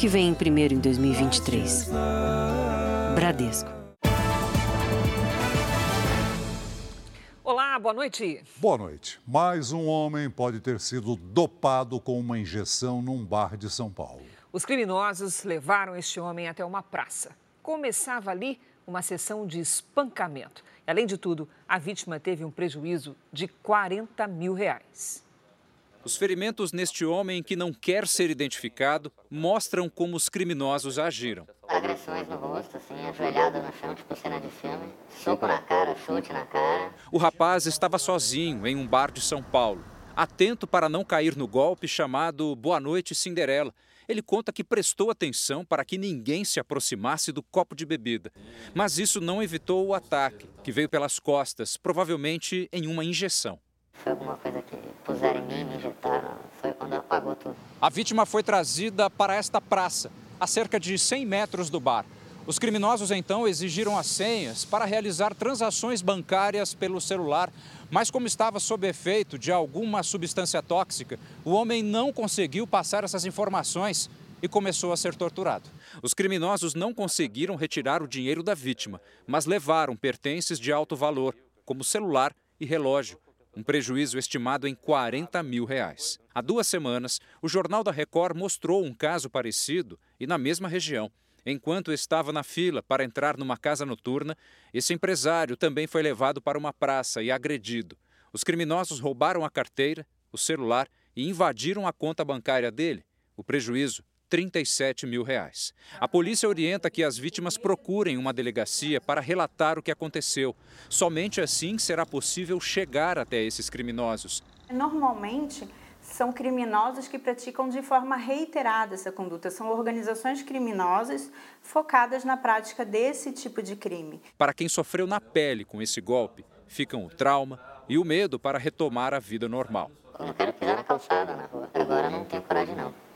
que vem primeiro em 2023. Bradesco. Olá, boa noite. Boa noite. Mais um homem pode ter sido dopado com uma injeção num bar de São Paulo. Os criminosos levaram este homem até uma praça. Começava ali uma sessão de espancamento. Além de tudo, a vítima teve um prejuízo de 40 mil reais. Os ferimentos neste homem que não quer ser identificado mostram como os criminosos agiram. Agressões no rosto, assim, ajoelhado no chão, tipo cena de filme. Soco na cara, chute na cara. O rapaz estava sozinho em um bar de São Paulo, atento para não cair no golpe chamado Boa Noite Cinderela. Ele conta que prestou atenção para que ninguém se aproximasse do copo de bebida. Mas isso não evitou o ataque, que veio pelas costas, provavelmente em uma injeção. Foi alguma coisa que puseram em mim, me injetaram. Foi quando apagou tudo. A vítima foi trazida para esta praça, a cerca de 100 metros do bar. Os criminosos então exigiram as senhas para realizar transações bancárias pelo celular, mas como estava sob efeito de alguma substância tóxica, o homem não conseguiu passar essas informações e começou a ser torturado. Os criminosos não conseguiram retirar o dinheiro da vítima, mas levaram pertences de alto valor, como celular e relógio um prejuízo estimado em 40 mil reais. Há duas semanas, o Jornal da Record mostrou um caso parecido e na mesma região. Enquanto estava na fila para entrar numa casa noturna, esse empresário também foi levado para uma praça e agredido. Os criminosos roubaram a carteira, o celular e invadiram a conta bancária dele. O prejuízo 37 mil reais. A polícia orienta que as vítimas procurem uma delegacia para relatar o que aconteceu. Somente assim será possível chegar até esses criminosos. Normalmente, são criminosos que praticam de forma reiterada essa conduta. São organizações criminosas focadas na prática desse tipo de crime. Para quem sofreu na pele com esse golpe, ficam o trauma e o medo para retomar a vida normal. Eu não quero pisar na calçada na rua. Agora não tenho coragem não.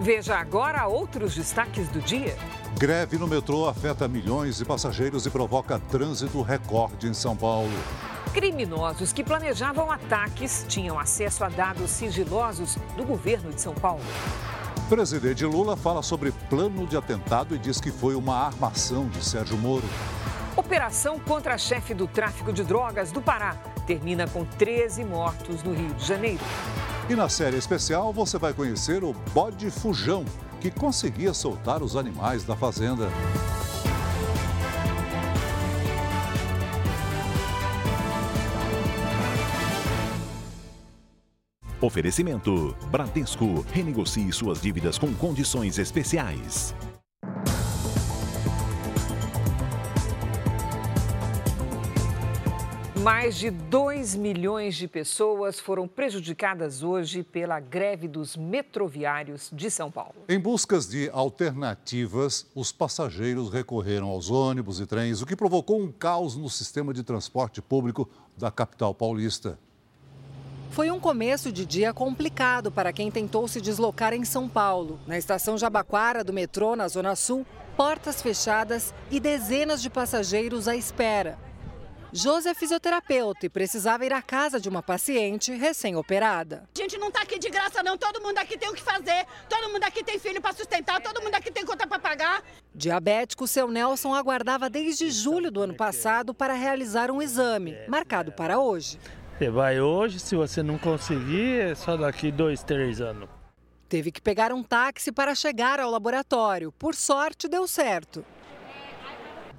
Veja agora outros destaques do dia. Greve no metrô afeta milhões de passageiros e provoca trânsito recorde em São Paulo. Criminosos que planejavam ataques tinham acesso a dados sigilosos do governo de São Paulo. Presidente Lula fala sobre plano de atentado e diz que foi uma armação de Sérgio Moro. Operação contra a chefe do tráfico de drogas do Pará termina com 13 mortos no Rio de Janeiro. E na série especial você vai conhecer o bode fujão, que conseguia soltar os animais da fazenda. Oferecimento: Bradesco. Renegocie suas dívidas com condições especiais. Mais de 2 milhões de pessoas foram prejudicadas hoje pela greve dos metroviários de São Paulo. Em buscas de alternativas, os passageiros recorreram aos ônibus e trens, o que provocou um caos no sistema de transporte público da capital paulista. Foi um começo de dia complicado para quem tentou se deslocar em São Paulo. Na estação Jabaquara do metrô, na Zona Sul, portas fechadas e dezenas de passageiros à espera. Josi é fisioterapeuta e precisava ir à casa de uma paciente recém-operada. A gente não está aqui de graça, não. Todo mundo aqui tem o que fazer. Todo mundo aqui tem filho para sustentar. Todo mundo aqui tem conta para pagar. Diabético, seu Nelson aguardava desde julho do ano passado para realizar um exame, marcado para hoje. Você vai hoje, se você não conseguir, é só daqui dois, três anos. Teve que pegar um táxi para chegar ao laboratório. Por sorte, deu certo.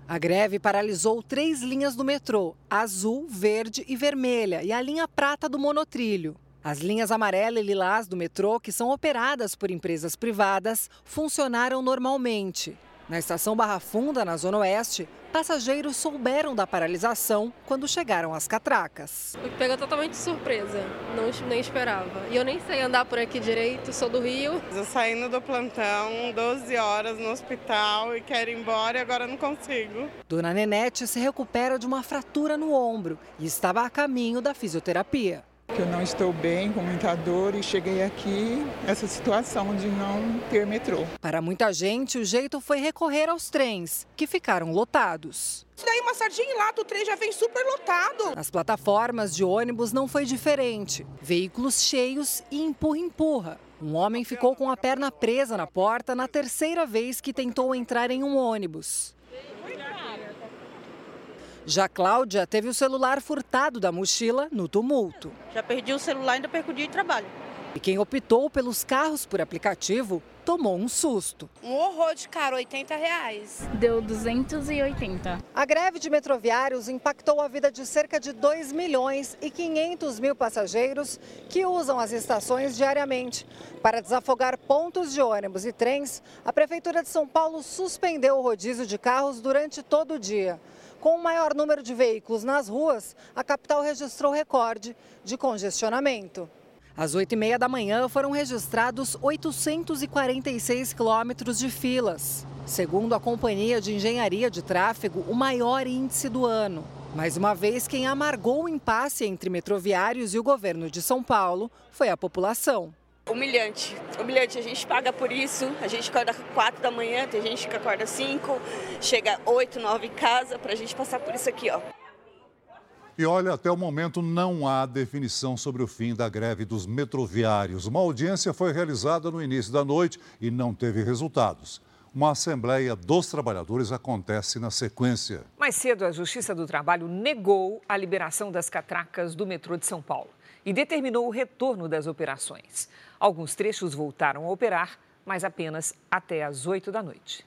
A greve paralisou três linhas do metrô: azul, verde e vermelha, e a linha prata do monotrilho. As linhas amarela e lilás do metrô, que são operadas por empresas privadas, funcionaram normalmente. Na estação Barra Funda, na Zona Oeste, passageiros souberam da paralisação quando chegaram às catracas. Me pegou totalmente de surpresa, não, nem esperava. E eu nem sei andar por aqui direito, sou do Rio. Eu saindo do plantão, 12 horas no hospital e quero ir embora e agora não consigo. Dona Nenete se recupera de uma fratura no ombro e estava a caminho da fisioterapia. Que eu não estou bem, com muita dor e cheguei aqui essa situação de não ter metrô. Para muita gente, o jeito foi recorrer aos trens, que ficaram lotados. Se daí uma sardinha lá, o trem já vem super lotado. Nas plataformas de ônibus não foi diferente. Veículos cheios e empurra-empurra. Um homem ficou com a perna presa na porta na terceira vez que tentou entrar em um ônibus. Já Cláudia teve o celular furtado da mochila no tumulto. Já perdi o celular e ainda perco o dia de trabalho. E quem optou pelos carros por aplicativo tomou um susto. Um horror de caro, 80 reais. Deu 280. A greve de metroviários impactou a vida de cerca de 2 milhões e 500 mil passageiros que usam as estações diariamente. Para desafogar pontos de ônibus e trens, a Prefeitura de São Paulo suspendeu o rodízio de carros durante todo o dia. Com o maior número de veículos nas ruas, a capital registrou recorde de congestionamento. Às 8h30 da manhã foram registrados 846 quilômetros de filas. Segundo a Companhia de Engenharia de Tráfego, o maior índice do ano. Mais uma vez, quem amargou o impasse entre metroviários e o governo de São Paulo foi a população. Humilhante, humilhante. A gente paga por isso. A gente acorda 4 da manhã, tem gente que acorda 5, chega 8, 9 em casa para a gente passar por isso aqui, ó. E olha, até o momento não há definição sobre o fim da greve dos metroviários. Uma audiência foi realizada no início da noite e não teve resultados. Uma assembleia dos trabalhadores acontece na sequência. Mais cedo, a Justiça do Trabalho negou a liberação das catracas do metrô de São Paulo e determinou o retorno das operações. Alguns trechos voltaram a operar, mas apenas até às 8 da noite.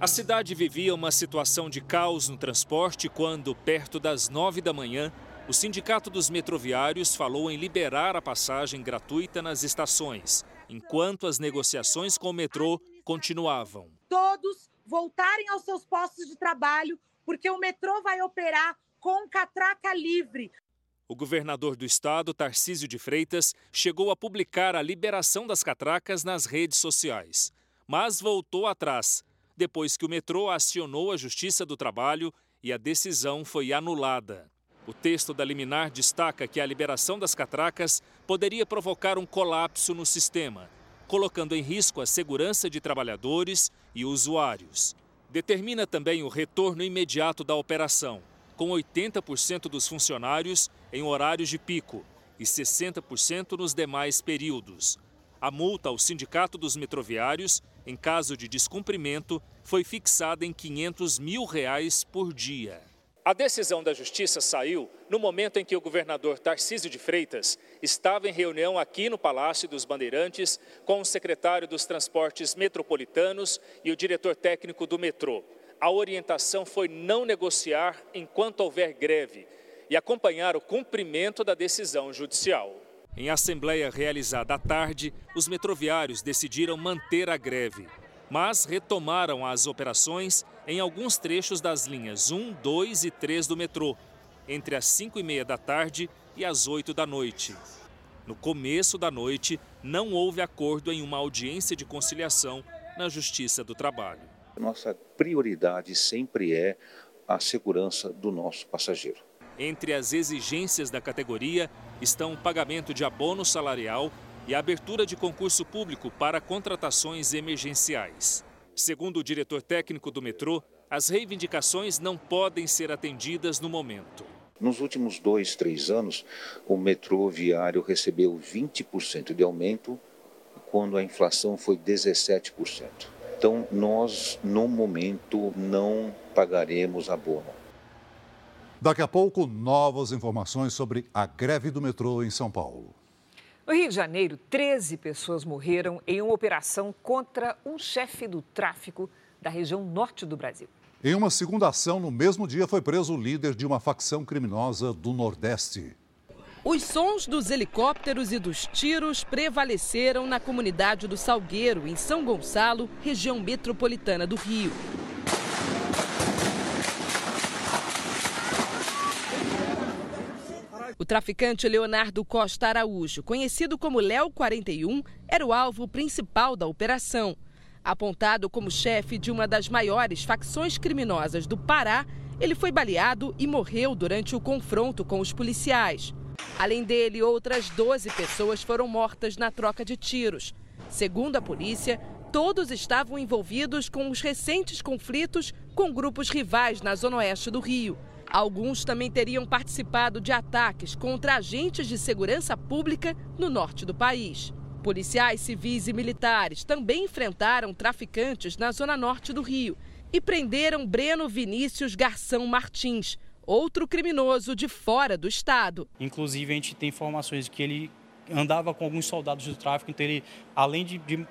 A cidade vivia uma situação de caos no transporte quando, perto das nove da manhã, o Sindicato dos Metroviários falou em liberar a passagem gratuita nas estações, enquanto as negociações com o metrô continuavam. Todos voltarem aos seus postos de trabalho, porque o metrô vai operar com catraca livre. O governador do estado, Tarcísio de Freitas, chegou a publicar a liberação das catracas nas redes sociais, mas voltou atrás depois que o metrô acionou a Justiça do Trabalho e a decisão foi anulada. O texto da liminar destaca que a liberação das catracas poderia provocar um colapso no sistema, colocando em risco a segurança de trabalhadores e usuários. Determina também o retorno imediato da operação, com 80% dos funcionários em horários de pico e 60% nos demais períodos. A multa ao Sindicato dos Metroviários, em caso de descumprimento, foi fixada em 500 mil reais por dia. A decisão da Justiça saiu no momento em que o governador Tarcísio de Freitas estava em reunião aqui no Palácio dos Bandeirantes com o secretário dos Transportes Metropolitanos e o diretor técnico do metrô. A orientação foi não negociar enquanto houver greve e acompanhar o cumprimento da decisão judicial. Em assembleia realizada à tarde, os metroviários decidiram manter a greve, mas retomaram as operações em alguns trechos das linhas 1, 2 e 3 do metrô, entre as 5 e meia da tarde e as 8 da noite. No começo da noite, não houve acordo em uma audiência de conciliação na Justiça do Trabalho. Nossa prioridade sempre é a segurança do nosso passageiro. Entre as exigências da categoria estão o pagamento de abono salarial e a abertura de concurso público para contratações emergenciais. Segundo o diretor técnico do metrô, as reivindicações não podem ser atendidas no momento. Nos últimos dois, três anos, o metrô viário recebeu 20% de aumento, quando a inflação foi 17%. Então, nós, no momento, não pagaremos abono. Daqui a pouco, novas informações sobre a greve do metrô em São Paulo. No Rio de Janeiro, 13 pessoas morreram em uma operação contra um chefe do tráfico da região norte do Brasil. Em uma segunda ação, no mesmo dia, foi preso o líder de uma facção criminosa do Nordeste. Os sons dos helicópteros e dos tiros prevaleceram na comunidade do Salgueiro, em São Gonçalo, região metropolitana do Rio. O traficante Leonardo Costa Araújo, conhecido como Léo 41, era o alvo principal da operação. Apontado como chefe de uma das maiores facções criminosas do Pará, ele foi baleado e morreu durante o confronto com os policiais. Além dele, outras 12 pessoas foram mortas na troca de tiros. Segundo a polícia, todos estavam envolvidos com os recentes conflitos com grupos rivais na zona oeste do Rio. Alguns também teriam participado de ataques contra agentes de segurança pública no norte do país. Policiais civis e militares também enfrentaram traficantes na zona norte do Rio e prenderam Breno Vinícius Garção Martins, outro criminoso de fora do estado. Inclusive, a gente tem informações de que ele andava com alguns soldados do tráfico, então ele, além de, de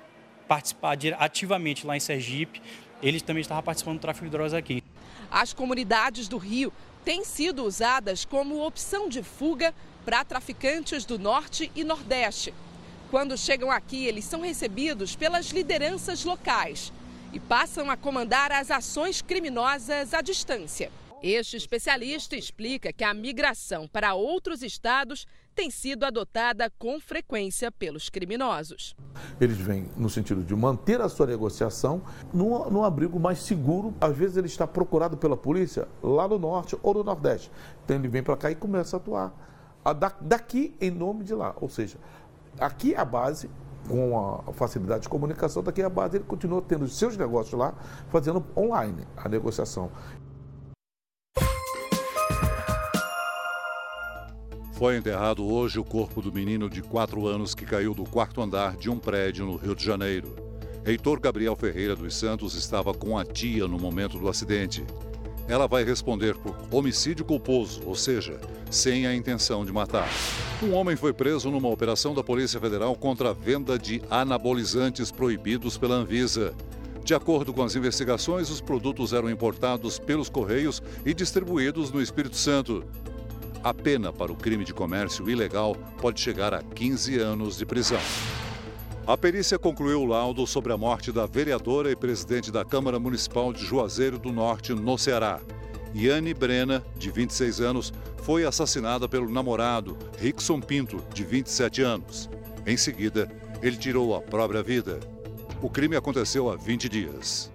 participar ativamente lá em Sergipe, ele também estava participando do tráfico de drogas aqui. As comunidades do Rio têm sido usadas como opção de fuga para traficantes do Norte e Nordeste. Quando chegam aqui, eles são recebidos pelas lideranças locais e passam a comandar as ações criminosas à distância. Este especialista explica que a migração para outros estados tem sido adotada com frequência pelos criminosos. Eles vêm no sentido de manter a sua negociação num, num abrigo mais seguro. Às vezes ele está procurado pela polícia lá no norte ou no nordeste. Então ele vem para cá e começa a atuar daqui em nome de lá. Ou seja, aqui é a base, com a facilidade de comunicação, daqui é a base ele continua tendo seus negócios lá, fazendo online a negociação. Foi enterrado hoje o corpo do menino de 4 anos que caiu do quarto andar de um prédio no Rio de Janeiro. Heitor Gabriel Ferreira dos Santos estava com a tia no momento do acidente. Ela vai responder por homicídio culposo, ou seja, sem a intenção de matar. Um homem foi preso numa operação da Polícia Federal contra a venda de anabolizantes proibidos pela Anvisa. De acordo com as investigações, os produtos eram importados pelos Correios e distribuídos no Espírito Santo. A pena para o crime de comércio ilegal pode chegar a 15 anos de prisão. A perícia concluiu o laudo sobre a morte da vereadora e presidente da Câmara Municipal de Juazeiro do Norte, no Ceará. Yane Brena, de 26 anos, foi assassinada pelo namorado, Rickson Pinto, de 27 anos. Em seguida, ele tirou a própria vida. O crime aconteceu há 20 dias.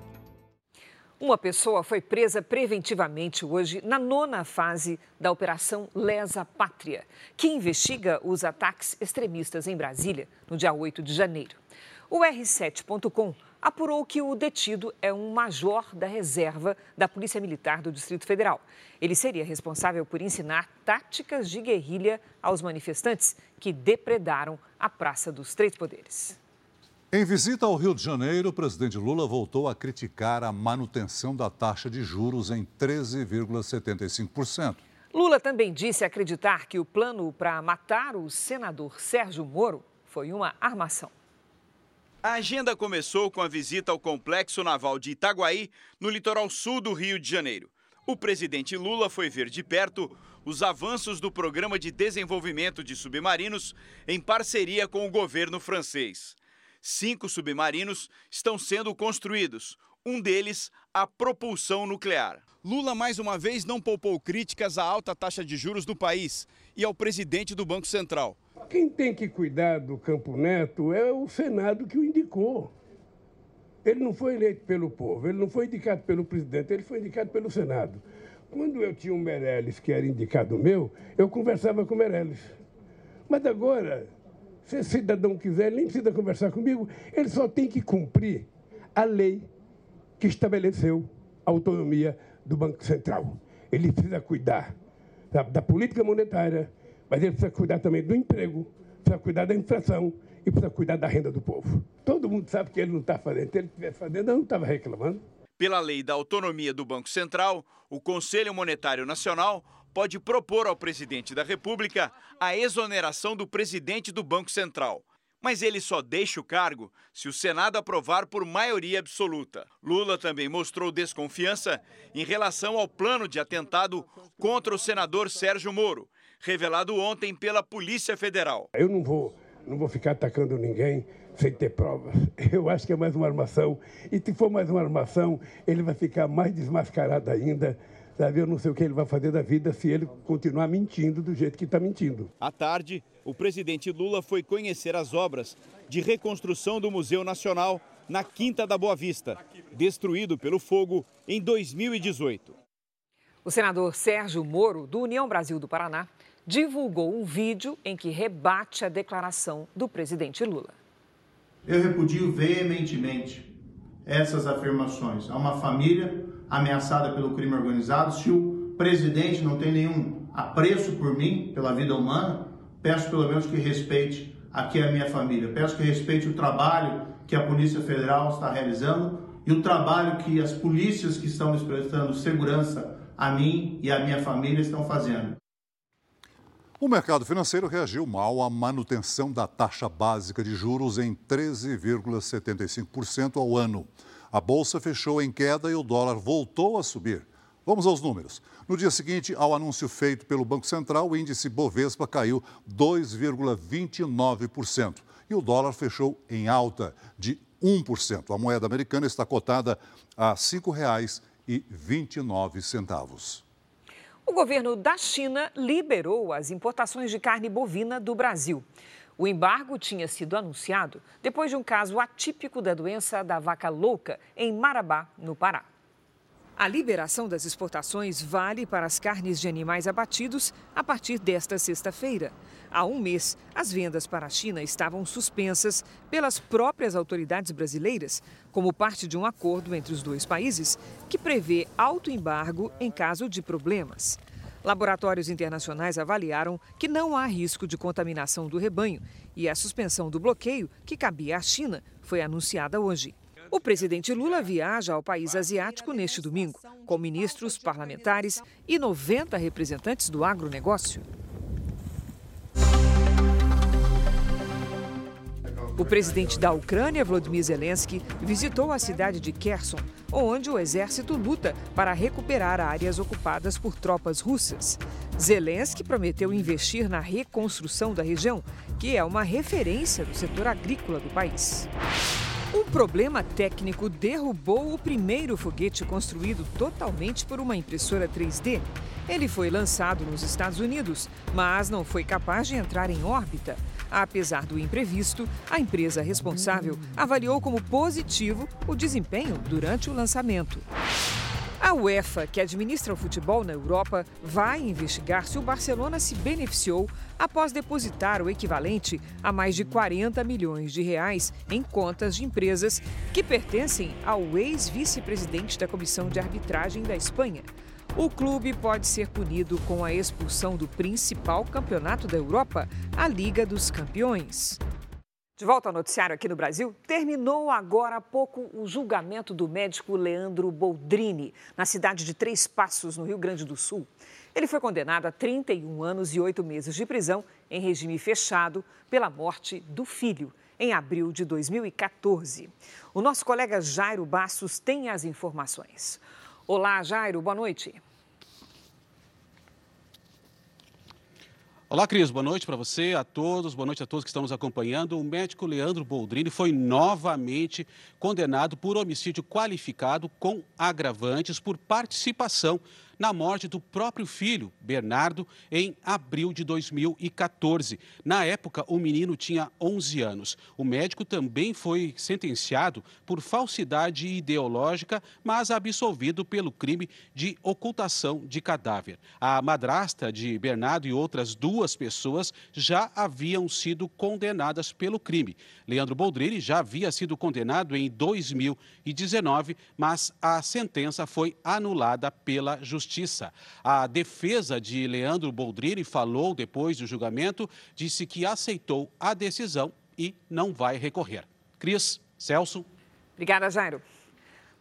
Uma pessoa foi presa preventivamente hoje na nona fase da Operação Lesa Pátria, que investiga os ataques extremistas em Brasília no dia 8 de janeiro. O R7.com apurou que o detido é um major da reserva da Polícia Militar do Distrito Federal. Ele seria responsável por ensinar táticas de guerrilha aos manifestantes que depredaram a Praça dos Três Poderes. Em visita ao Rio de Janeiro, o presidente Lula voltou a criticar a manutenção da taxa de juros em 13,75%. Lula também disse acreditar que o plano para matar o senador Sérgio Moro foi uma armação. A agenda começou com a visita ao Complexo Naval de Itaguaí, no litoral sul do Rio de Janeiro. O presidente Lula foi ver de perto os avanços do Programa de Desenvolvimento de Submarinos em parceria com o governo francês. Cinco submarinos estão sendo construídos, um deles a propulsão nuclear. Lula mais uma vez não poupou críticas à alta taxa de juros do país e ao presidente do Banco Central. Quem tem que cuidar do Campo Neto é o Senado que o indicou. Ele não foi eleito pelo povo, ele não foi indicado pelo presidente, ele foi indicado pelo Senado. Quando eu tinha um Meirelles que era indicado meu, eu conversava com o Meirelles. Mas agora, se cidadão quiser, ele nem precisa conversar comigo, ele só tem que cumprir a lei que estabeleceu a autonomia do Banco Central. Ele precisa cuidar da, da política monetária, mas ele precisa cuidar também do emprego, precisa cuidar da inflação e precisa cuidar da renda do povo. Todo mundo sabe que ele não está fazendo. Se ele estivesse fazendo, eu não estava reclamando. Pela lei da autonomia do Banco Central, o Conselho Monetário Nacional pode propor ao presidente da República a exoneração do presidente do Banco Central. Mas ele só deixa o cargo se o Senado aprovar por maioria absoluta. Lula também mostrou desconfiança em relação ao plano de atentado contra o senador Sérgio Moro, revelado ontem pela Polícia Federal. Eu não vou, não vou ficar atacando ninguém sem ter provas. Eu acho que é mais uma armação. E se for mais uma armação, ele vai ficar mais desmascarado ainda Sabe, eu não sei o que ele vai fazer da vida se ele continuar mentindo do jeito que está mentindo. À tarde, o presidente Lula foi conhecer as obras de reconstrução do Museu Nacional na Quinta da Boa Vista, destruído pelo fogo em 2018. O senador Sérgio Moro, do União Brasil do Paraná, divulgou um vídeo em que rebate a declaração do presidente Lula. Eu repudio veementemente essas afirmações. Há uma família ameaçada pelo crime organizado. Se o presidente não tem nenhum apreço por mim, pela vida humana, peço pelo menos que respeite aqui a minha família. Peço que respeite o trabalho que a Polícia Federal está realizando e o trabalho que as polícias que estão prestando segurança a mim e a minha família estão fazendo. O mercado financeiro reagiu mal à manutenção da taxa básica de juros em 13,75% ao ano. A bolsa fechou em queda e o dólar voltou a subir. Vamos aos números. No dia seguinte ao anúncio feito pelo Banco Central, o índice Bovespa caiu 2,29% e o dólar fechou em alta de 1%. A moeda americana está cotada a R$ 5,29. O governo da China liberou as importações de carne bovina do Brasil. O embargo tinha sido anunciado depois de um caso atípico da doença da vaca louca em Marabá, no Pará. A liberação das exportações vale para as carnes de animais abatidos a partir desta sexta-feira. Há um mês, as vendas para a China estavam suspensas pelas próprias autoridades brasileiras, como parte de um acordo entre os dois países que prevê alto embargo em caso de problemas. Laboratórios internacionais avaliaram que não há risco de contaminação do rebanho e a suspensão do bloqueio que cabia à China foi anunciada hoje. O presidente Lula viaja ao país asiático neste domingo, com ministros, parlamentares e 90 representantes do agronegócio. O presidente da Ucrânia, Volodymyr Zelensky, visitou a cidade de Kherson, onde o exército luta para recuperar áreas ocupadas por tropas russas. Zelensky prometeu investir na reconstrução da região, que é uma referência do setor agrícola do país. Um problema técnico derrubou o primeiro foguete construído totalmente por uma impressora 3D. Ele foi lançado nos Estados Unidos, mas não foi capaz de entrar em órbita. Apesar do imprevisto, a empresa responsável avaliou como positivo o desempenho durante o lançamento. A UEFA, que administra o futebol na Europa, vai investigar se o Barcelona se beneficiou após depositar o equivalente a mais de 40 milhões de reais em contas de empresas que pertencem ao ex-vice-presidente da Comissão de Arbitragem da Espanha. O clube pode ser punido com a expulsão do principal campeonato da Europa, a Liga dos Campeões. De volta ao noticiário aqui no Brasil, terminou agora há pouco o julgamento do médico Leandro Boldrini, na cidade de Três Passos, no Rio Grande do Sul. Ele foi condenado a 31 anos e 8 meses de prisão em regime fechado pela morte do filho, em abril de 2014. O nosso colega Jairo Bastos tem as informações. Olá, Jairo, boa noite. Olá, Cris. Boa noite para você, a todos. Boa noite a todos que estão nos acompanhando. O médico Leandro Boldrini foi novamente condenado por homicídio qualificado com agravantes por participação na morte do próprio filho, Bernardo, em abril de 2014. Na época, o menino tinha 11 anos. O médico também foi sentenciado por falsidade ideológica, mas absolvido pelo crime de ocultação de cadáver. A madrasta de Bernardo e outras duas pessoas já haviam sido condenadas pelo crime. Leandro Boldrini já havia sido condenado em 2019, mas a sentença foi anulada pela Justiça Justiça. A defesa de Leandro Boldrini falou depois do julgamento, disse que aceitou a decisão e não vai recorrer. Cris, Celso. Obrigada, Jairo.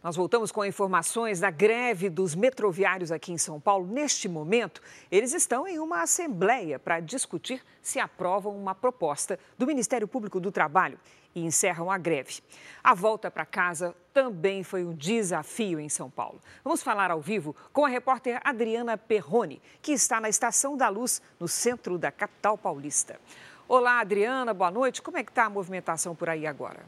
Nós voltamos com informações da greve dos metroviários aqui em São Paulo. Neste momento, eles estão em uma assembleia para discutir se aprovam uma proposta do Ministério Público do Trabalho e encerram a greve. A volta para casa também foi um desafio em São Paulo. Vamos falar ao vivo com a repórter Adriana Perrone, que está na Estação da Luz, no centro da capital paulista. Olá, Adriana, boa noite. Como é que está a movimentação por aí agora?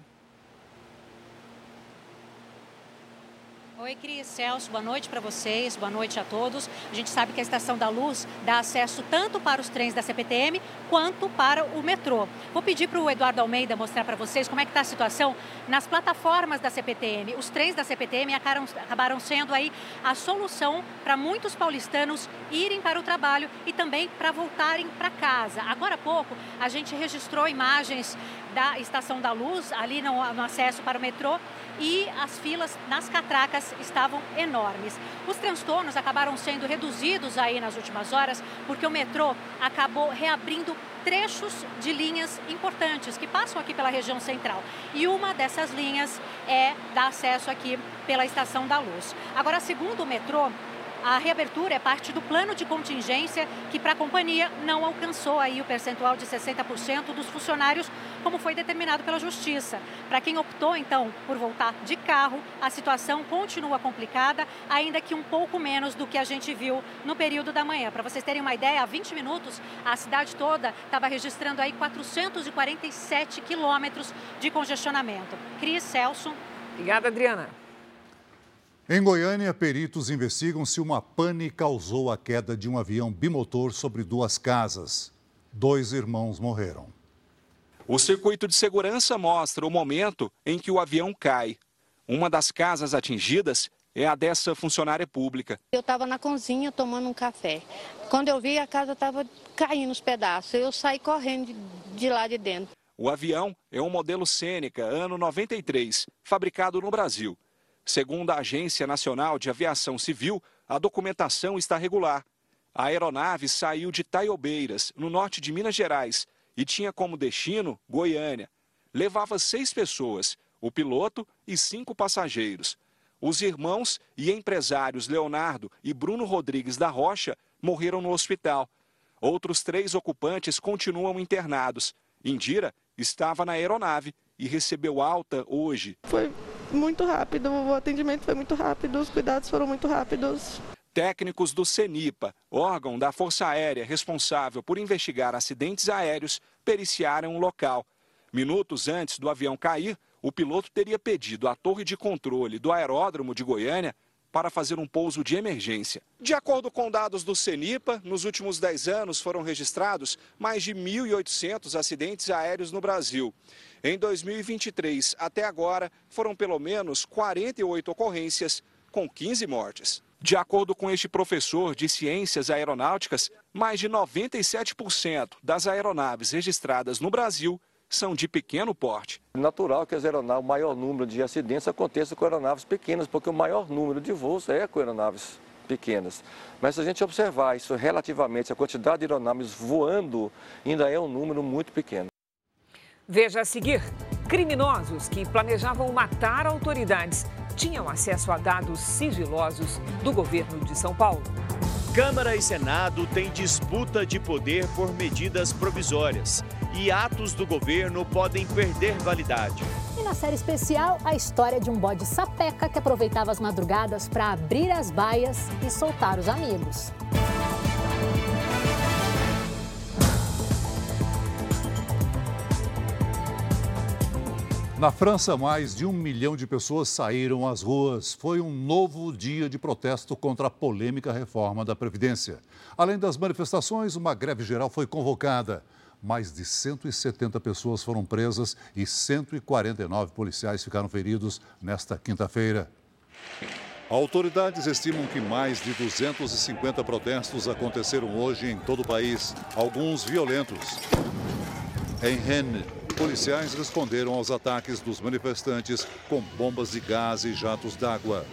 Oi, Cris, Celso, boa noite para vocês, boa noite a todos. A gente sabe que a Estação da Luz dá acesso tanto para os trens da CPTM quanto para o metrô. Vou pedir para o Eduardo Almeida mostrar para vocês como é que está a situação nas plataformas da CPTM. Os trens da CPTM acabaram sendo aí a solução para muitos paulistanos irem para o trabalho e também para voltarem para casa. Agora há pouco a gente registrou imagens da Estação da Luz, ali no, no acesso para o metrô, e as filas nas catracas estavam enormes. Os transtornos acabaram sendo reduzidos aí nas últimas horas, porque o metrô acabou reabrindo trechos de linhas importantes que passam aqui pela região central. E uma dessas linhas é dar acesso aqui pela Estação da Luz. Agora, segundo o metrô, a reabertura é parte do plano de contingência que para a companhia não alcançou aí o percentual de 60% dos funcionários, como foi determinado pela Justiça. Para quem optou então por voltar de carro, a situação continua complicada, ainda que um pouco menos do que a gente viu no período da manhã. Para vocês terem uma ideia, há 20 minutos a cidade toda estava registrando aí 447 quilômetros de congestionamento. Cris Celso. Obrigada, Adriana. Em Goiânia, peritos investigam se uma pane causou a queda de um avião bimotor sobre duas casas. Dois irmãos morreram. O circuito de segurança mostra o momento em que o avião cai. Uma das casas atingidas é a dessa funcionária pública. Eu estava na cozinha tomando um café. Quando eu vi, a casa estava caindo os pedaços. Eu saí correndo de lá de dentro. O avião é um modelo Sêneca, ano 93, fabricado no Brasil. Segundo a Agência Nacional de Aviação Civil, a documentação está regular. A aeronave saiu de Taiobeiras, no norte de Minas Gerais, e tinha como destino Goiânia. Levava seis pessoas, o piloto e cinco passageiros. Os irmãos e empresários Leonardo e Bruno Rodrigues da Rocha morreram no hospital. Outros três ocupantes continuam internados. Indira estava na aeronave e recebeu alta hoje. Foi muito rápido, o atendimento foi muito rápido, os cuidados foram muito rápidos. Técnicos do CENIPA, órgão da Força Aérea responsável por investigar acidentes aéreos, periciaram o local. Minutos antes do avião cair, o piloto teria pedido à torre de controle do aeródromo de Goiânia para fazer um pouso de emergência. De acordo com dados do CENIPA, nos últimos 10 anos foram registrados mais de 1.800 acidentes aéreos no Brasil. Em 2023, até agora, foram pelo menos 48 ocorrências, com 15 mortes. De acordo com este professor de ciências aeronáuticas, mais de 97% das aeronaves registradas no Brasil são de pequeno porte. É natural que as aeronaves, o maior número de acidentes aconteça com aeronaves pequenas, porque o maior número de voos é com aeronaves pequenas. Mas se a gente observar isso relativamente, a quantidade de aeronaves voando ainda é um número muito pequeno. Veja a seguir: criminosos que planejavam matar autoridades tinham acesso a dados sigilosos do governo de São Paulo. Câmara e Senado têm disputa de poder por medidas provisórias e atos do governo podem perder validade. E na série especial, a história de um bode sapeca que aproveitava as madrugadas para abrir as baias e soltar os amigos. Na França, mais de um milhão de pessoas saíram às ruas. Foi um novo dia de protesto contra a polêmica reforma da Previdência. Além das manifestações, uma greve geral foi convocada. Mais de 170 pessoas foram presas e 149 policiais ficaram feridos nesta quinta-feira. Autoridades estimam que mais de 250 protestos aconteceram hoje em todo o país, alguns violentos. Em Rennes, policiais responderam aos ataques dos manifestantes com bombas de gás e jatos d'água.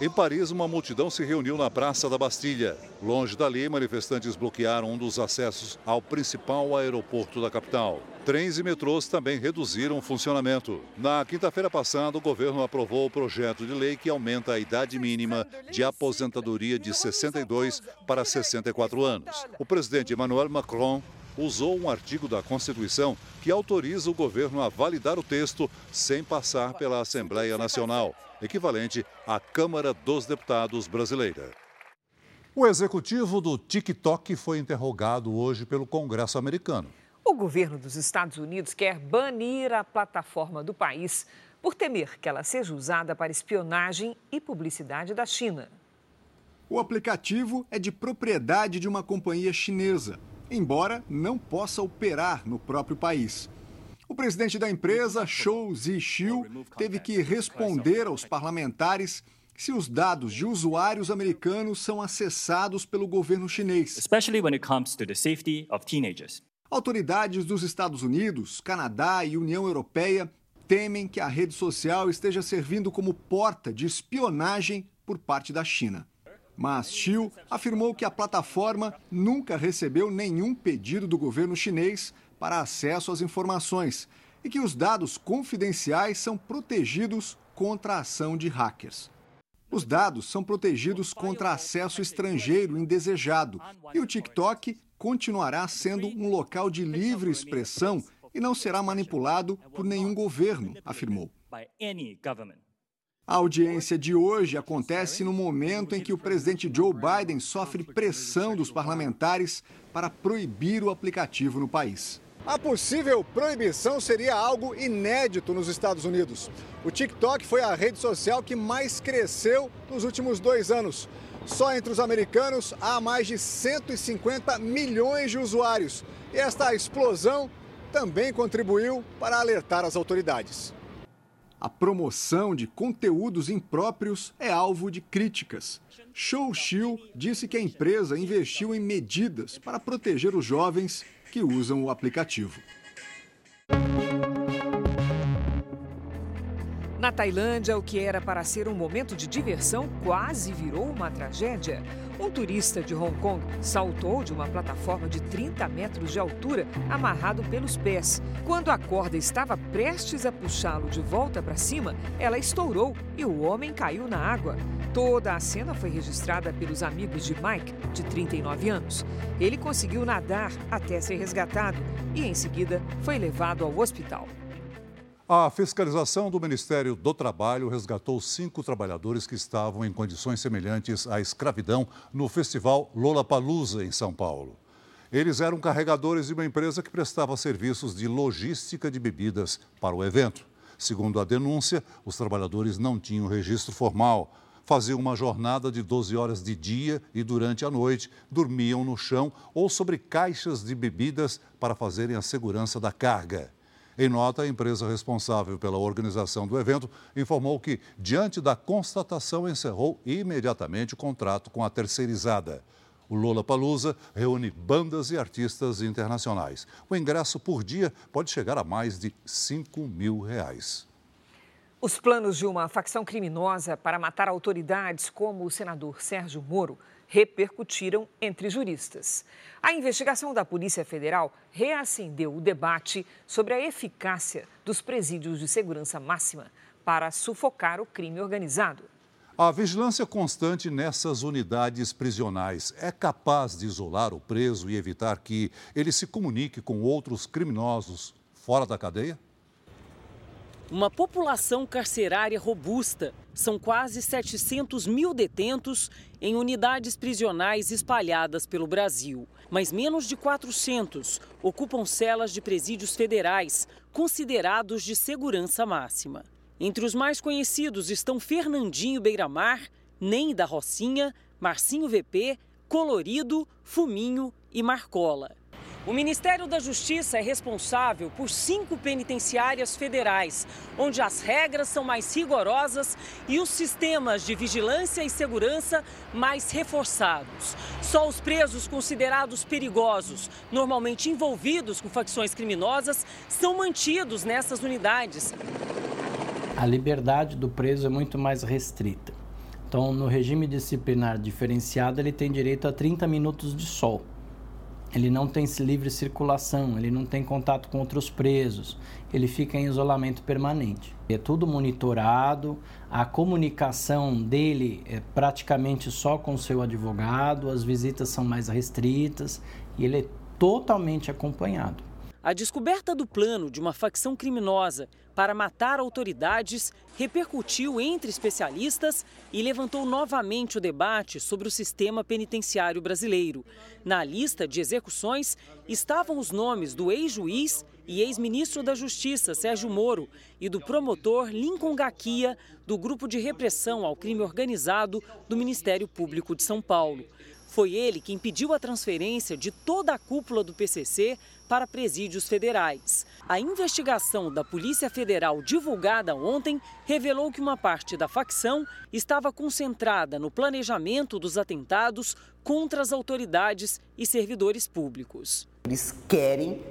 Em Paris, uma multidão se reuniu na Praça da Bastilha. Longe dali, manifestantes bloquearam um dos acessos ao principal aeroporto da capital. Trens e metrôs também reduziram o funcionamento. Na quinta-feira passada, o governo aprovou o projeto de lei que aumenta a idade mínima de aposentadoria de 62 para 64 anos. O presidente Emmanuel Macron usou um artigo da Constituição que autoriza o governo a validar o texto sem passar pela Assembleia Nacional, equivalente à Câmara dos Deputados brasileira. O executivo do TikTok foi interrogado hoje pelo Congresso americano. O governo dos Estados Unidos quer banir a plataforma do país por temer que ela seja usada para espionagem e publicidade da China. O aplicativo é de propriedade de uma companhia chinesa, embora não possa operar no próprio país. O presidente da empresa, Shou Zixiu, teve que responder aos parlamentares se os dados de usuários americanos são acessados pelo governo chinês. Autoridades dos Estados Unidos, Canadá e União Europeia temem que a rede social esteja servindo como porta de espionagem por parte da China. Mas Xiu afirmou que a plataforma nunca recebeu nenhum pedido do governo chinês para acesso às informações e que os dados confidenciais são protegidos contra a ação de hackers. Os dados são protegidos contra acesso estrangeiro indesejado e o TikTok continuará sendo um local de livre expressão e não será manipulado por nenhum governo, afirmou. A audiência de hoje acontece no momento em que o presidente Joe Biden sofre pressão dos parlamentares para proibir o aplicativo no país. A possível proibição seria algo inédito nos Estados Unidos. O TikTok foi a rede social que mais cresceu nos últimos dois anos. Só entre os americanos há mais de 150 milhões de usuários. E esta explosão também contribuiu para alertar as autoridades. A promoção de conteúdos impróprios é alvo de críticas. Shou Xiu disse que a empresa investiu em medidas para proteger os jovens que usam o aplicativo. Na Tailândia, o que era para ser um momento de diversão quase virou uma tragédia. Um turista de Hong Kong saltou de uma plataforma de 30 metros de altura, amarrado pelos pés. Quando a corda estava prestes a puxá-lo de volta para cima, ela estourou e o homem caiu na água. Toda a cena foi registrada pelos amigos de Mike, de 39 anos. Ele conseguiu nadar até ser resgatado e, em seguida, foi levado ao hospital. A fiscalização do Ministério do Trabalho resgatou cinco trabalhadores que estavam em condições semelhantes à escravidão no festival Lollapalooza, em São Paulo. Eles eram carregadores de uma empresa que prestava serviços de logística de bebidas para o evento. Segundo a denúncia, os trabalhadores não tinham registro formal, faziam uma jornada de 12 horas de dia e durante a noite dormiam no chão ou sobre caixas de bebidas para fazerem a segurança da carga. Em nota, a empresa responsável pela organização do evento informou que, diante da constatação, encerrou imediatamente o contrato com a terceirizada. O Lola Palusa reúne bandas e artistas internacionais. O ingresso por dia pode chegar a mais de 5 mil reais. Os planos de uma facção criminosa para matar autoridades como o senador Sérgio Moro repercutiram entre juristas. A investigação da Polícia Federal reacendeu o debate sobre a eficácia dos presídios de segurança máxima para sufocar o crime organizado. A vigilância constante nessas unidades prisionais é capaz de isolar o preso e evitar que ele se comunique com outros criminosos fora da cadeia? Uma população carcerária robusta. São quase 700 mil detentos em unidades prisionais espalhadas pelo Brasil. Mas menos de 400 ocupam celas de presídios federais, considerados de segurança máxima. Entre os mais conhecidos estão Fernandinho Beiramar, Nem da Rocinha, Marcinho VP, Colorido, Fuminho e Marcola. O Ministério da Justiça é responsável por cinco penitenciárias federais, onde as regras são mais rigorosas e os sistemas de vigilância e segurança mais reforçados. Só os presos considerados perigosos, normalmente envolvidos com facções criminosas, são mantidos nessas unidades. A liberdade do preso é muito mais restrita. Então, no regime disciplinar diferenciado, ele tem direito a 30 minutos de sol ele não tem livre circulação, ele não tem contato com outros presos, ele fica em isolamento permanente. É tudo monitorado, a comunicação dele é praticamente só com seu advogado, as visitas são mais restritas e ele é totalmente acompanhado. A descoberta do plano de uma facção criminosa para matar autoridades repercutiu entre especialistas e levantou novamente o debate sobre o sistema penitenciário brasileiro. Na lista de execuções estavam os nomes do ex-juiz e ex-ministro da Justiça, Sérgio Moro, e do promotor Lincoln Gaquia, do Grupo de Repressão ao Crime Organizado do Ministério Público de São Paulo. Foi ele quem pediu a transferência de toda a cúpula do PCC para presídios federais. A investigação da Polícia Federal divulgada ontem revelou que uma parte da facção estava concentrada no planejamento dos atentados contra as autoridades e servidores públicos. Eles querem,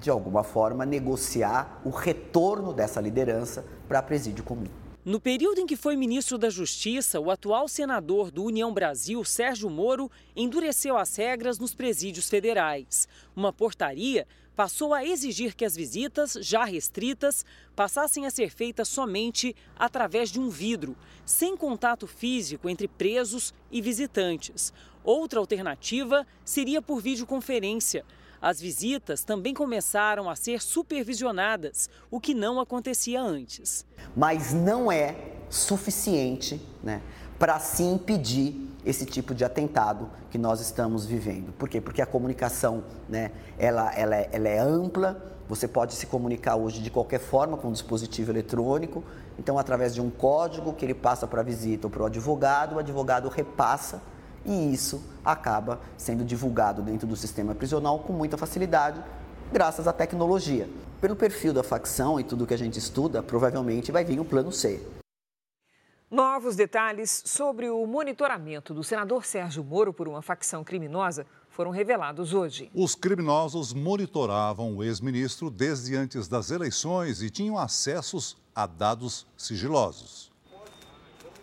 de alguma forma, negociar o retorno dessa liderança para presídio comum. No período em que foi ministro da Justiça, o atual senador do União Brasil, Sérgio Moro, endureceu as regras nos presídios federais. Uma portaria passou a exigir que as visitas, já restritas, passassem a ser feitas somente através de um vidro, sem contato físico entre presos e visitantes. Outra alternativa seria por videoconferência. As visitas também começaram a ser supervisionadas, o que não acontecia antes. Mas não é suficiente né, para se impedir esse tipo de atentado que nós estamos vivendo. Por quê? Porque a comunicação né, ela, ela, é, ela é ampla, você pode se comunicar hoje de qualquer forma com um dispositivo eletrônico, então através de um código que ele passa para a visita ou para o advogado, o advogado repassa e isso acaba sendo divulgado dentro do sistema prisional com muita facilidade, graças à tecnologia. Pelo perfil da facção e tudo que a gente estuda, provavelmente vai vir o plano C. Novos detalhes sobre o monitoramento do senador Sérgio Moro por uma facção criminosa foram revelados hoje. Os criminosos monitoravam o ex-ministro desde antes das eleições e tinham acessos a dados sigilosos.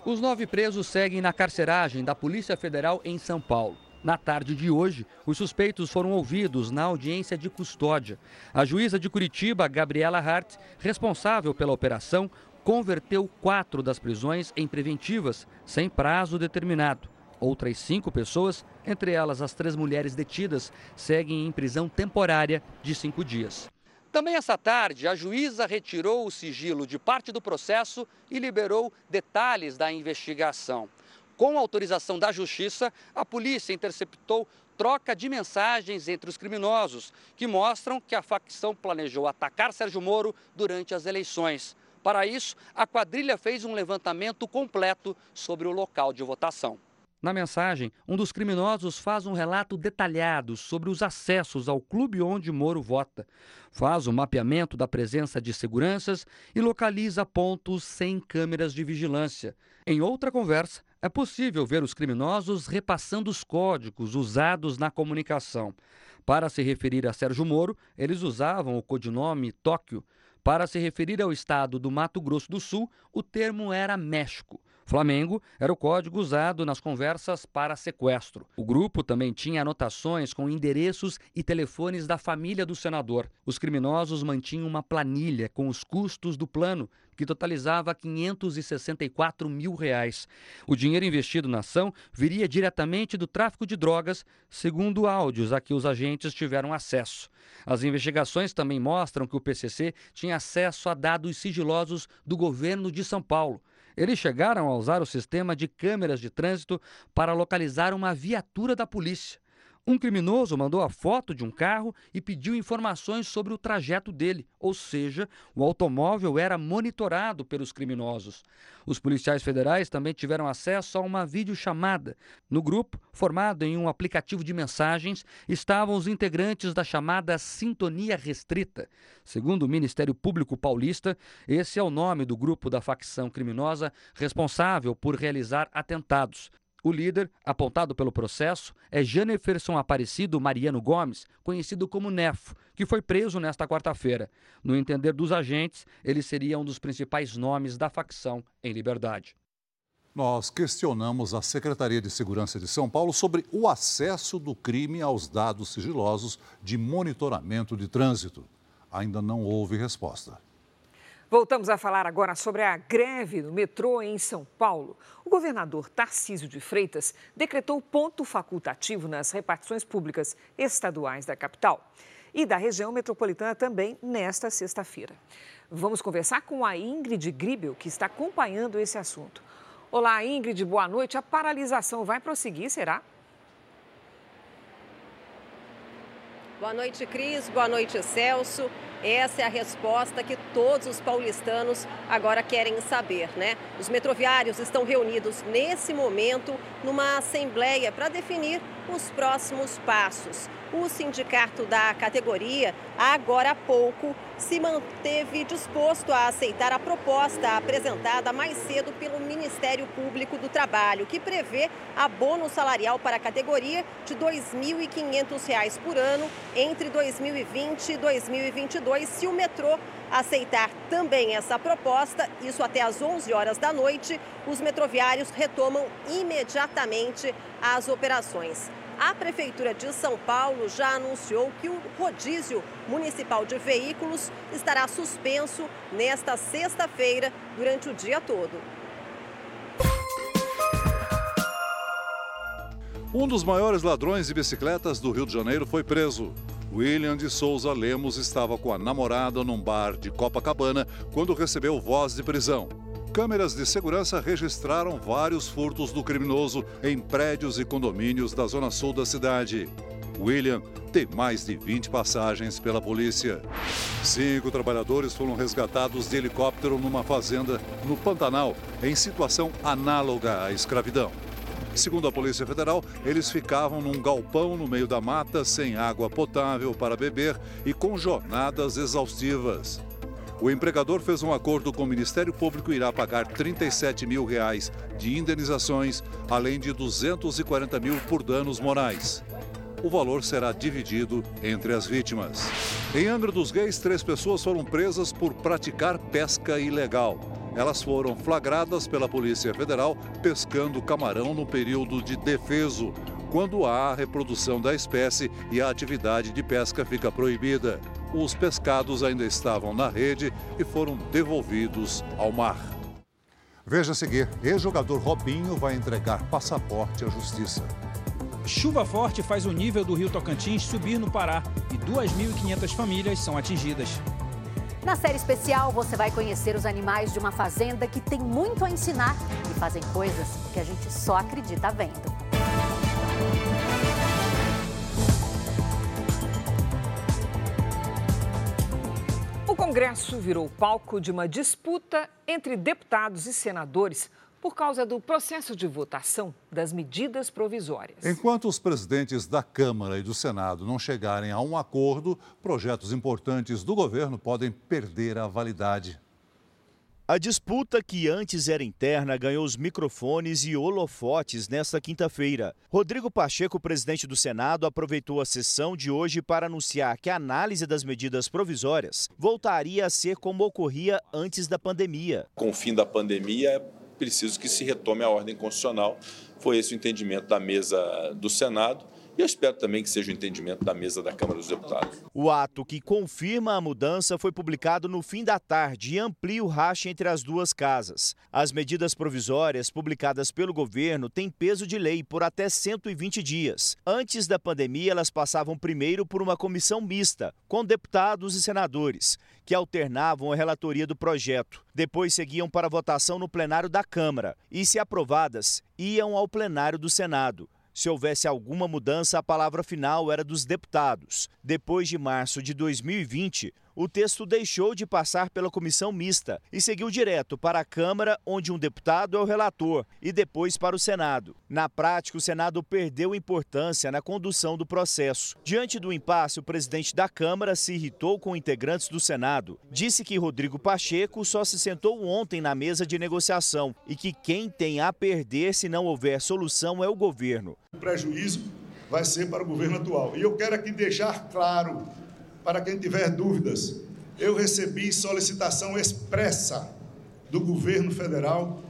Os nove presos seguem na carceragem da Polícia Federal em São Paulo. Na tarde de hoje, os suspeitos foram ouvidos na audiência de custódia. A juíza de Curitiba, Gabriela Hart, responsável pela operação, converteu quatro das prisões em preventivas, sem prazo determinado. Outras cinco pessoas, entre elas as três mulheres detidas, seguem em prisão temporária de cinco dias. Também essa tarde, a juíza retirou o sigilo de parte do processo e liberou detalhes da investigação. Com autorização da Justiça, a polícia interceptou troca de mensagens entre os criminosos, que mostram que a facção planejou atacar Sérgio Moro durante as eleições. Para isso, a quadrilha fez um levantamento completo sobre o local de votação. Na mensagem, um dos criminosos faz um relato detalhado sobre os acessos ao clube onde Moro vota. Faz o um mapeamento da presença de seguranças e localiza pontos sem câmeras de vigilância. Em outra conversa, é possível ver os criminosos repassando os códigos usados na comunicação. Para se referir a Sérgio Moro, eles usavam o codinome Tóquio. Para se referir ao estado do Mato Grosso do Sul, o termo era México. Flamengo era o código usado nas conversas para sequestro. O grupo também tinha anotações com endereços e telefones da família do senador. Os criminosos mantinham uma planilha com os custos do plano, que totalizava 564 mil reais. O dinheiro investido na ação viria diretamente do tráfico de drogas, segundo áudios a que os agentes tiveram acesso. As investigações também mostram que o PCC tinha acesso a dados sigilosos do governo de São Paulo. Eles chegaram a usar o sistema de câmeras de trânsito para localizar uma viatura da polícia. Um criminoso mandou a foto de um carro e pediu informações sobre o trajeto dele, ou seja, o automóvel era monitorado pelos criminosos. Os policiais federais também tiveram acesso a uma videochamada. No grupo, formado em um aplicativo de mensagens, estavam os integrantes da chamada Sintonia Restrita. Segundo o Ministério Público Paulista, esse é o nome do grupo da facção criminosa responsável por realizar atentados. O líder, apontado pelo processo, é Janeferson Aparecido Mariano Gomes, conhecido como Nefo, que foi preso nesta quarta-feira. No entender dos agentes, ele seria um dos principais nomes da facção em liberdade. Nós questionamos a Secretaria de Segurança de São Paulo sobre o acesso do crime aos dados sigilosos de monitoramento de trânsito. Ainda não houve resposta. Voltamos a falar agora sobre a greve no metrô em São Paulo. O governador Tarcísio de Freitas decretou ponto facultativo nas repartições públicas estaduais da capital. e da região metropolitana também nesta sexta-feira. Vamos conversar com a Ingrid Gribel, que está acompanhando esse assunto. Olá, Ingrid, boa noite. A paralisação vai prosseguir, será? Boa noite, Cris. Boa noite, Celso. Essa é a resposta que todos os paulistanos agora querem saber, né? Os metroviários estão reunidos nesse momento numa assembleia para definir os próximos passos. O sindicato da categoria, agora há pouco, se manteve disposto a aceitar a proposta apresentada mais cedo pelo Ministério Público do Trabalho, que prevê abono salarial para a categoria de R$ 2.500 por ano entre 2020 e 2022, se o metrô aceitar também essa proposta, isso até às 11 horas da noite, os metroviários retomam imediatamente as operações. A Prefeitura de São Paulo já anunciou que o rodízio municipal de veículos estará suspenso nesta sexta-feira durante o dia todo. Um dos maiores ladrões de bicicletas do Rio de Janeiro foi preso. William de Souza Lemos estava com a namorada num bar de Copacabana quando recebeu voz de prisão. Câmeras de segurança registraram vários furtos do criminoso em prédios e condomínios da zona sul da cidade. William tem mais de 20 passagens pela polícia. Cinco trabalhadores foram resgatados de helicóptero numa fazenda no Pantanal, em situação análoga à escravidão. Segundo a Polícia Federal, eles ficavam num galpão no meio da mata, sem água potável para beber e com jornadas exaustivas. O empregador fez um acordo com o Ministério Público e irá pagar 37 mil reais de indenizações, além de 240 mil por danos morais. O valor será dividido entre as vítimas. Em Angra dos Reis, três pessoas foram presas por praticar pesca ilegal. Elas foram flagradas pela Polícia Federal pescando camarão no período de defeso, quando há reprodução da espécie e a atividade de pesca fica proibida. Os pescados ainda estavam na rede e foram devolvidos ao mar. Veja a seguir: ex-jogador Robinho vai entregar passaporte à justiça. Chuva forte faz o nível do rio Tocantins subir no Pará e 2.500 famílias são atingidas. Na série especial, você vai conhecer os animais de uma fazenda que tem muito a ensinar e fazem coisas que a gente só acredita vendo. O Congresso virou palco de uma disputa entre deputados e senadores por causa do processo de votação das medidas provisórias. Enquanto os presidentes da Câmara e do Senado não chegarem a um acordo, projetos importantes do governo podem perder a validade. A disputa que antes era interna ganhou os microfones e holofotes nesta quinta-feira. Rodrigo Pacheco, presidente do Senado, aproveitou a sessão de hoje para anunciar que a análise das medidas provisórias voltaria a ser como ocorria antes da pandemia. Com o fim da pandemia, preciso que se retome a ordem constitucional. Foi esse o entendimento da mesa do Senado. E eu espero também que seja o entendimento da mesa da Câmara dos Deputados. O ato que confirma a mudança foi publicado no fim da tarde e amplia o racha entre as duas casas. As medidas provisórias publicadas pelo governo têm peso de lei por até 120 dias. Antes da pandemia, elas passavam primeiro por uma comissão mista, com deputados e senadores, que alternavam a relatoria do projeto. Depois seguiam para votação no plenário da Câmara e, se aprovadas, iam ao plenário do Senado. Se houvesse alguma mudança, a palavra final era dos deputados. Depois de março de 2020, o texto deixou de passar pela comissão mista e seguiu direto para a Câmara, onde um deputado é o relator, e depois para o Senado. Na prática, o Senado perdeu importância na condução do processo. Diante do impasse, o presidente da Câmara se irritou com integrantes do Senado. Disse que Rodrigo Pacheco só se sentou ontem na mesa de negociação e que quem tem a perder se não houver solução é o governo. O prejuízo vai ser para o governo atual. E eu quero aqui deixar claro para quem tiver dúvidas, eu recebi solicitação expressa do governo federal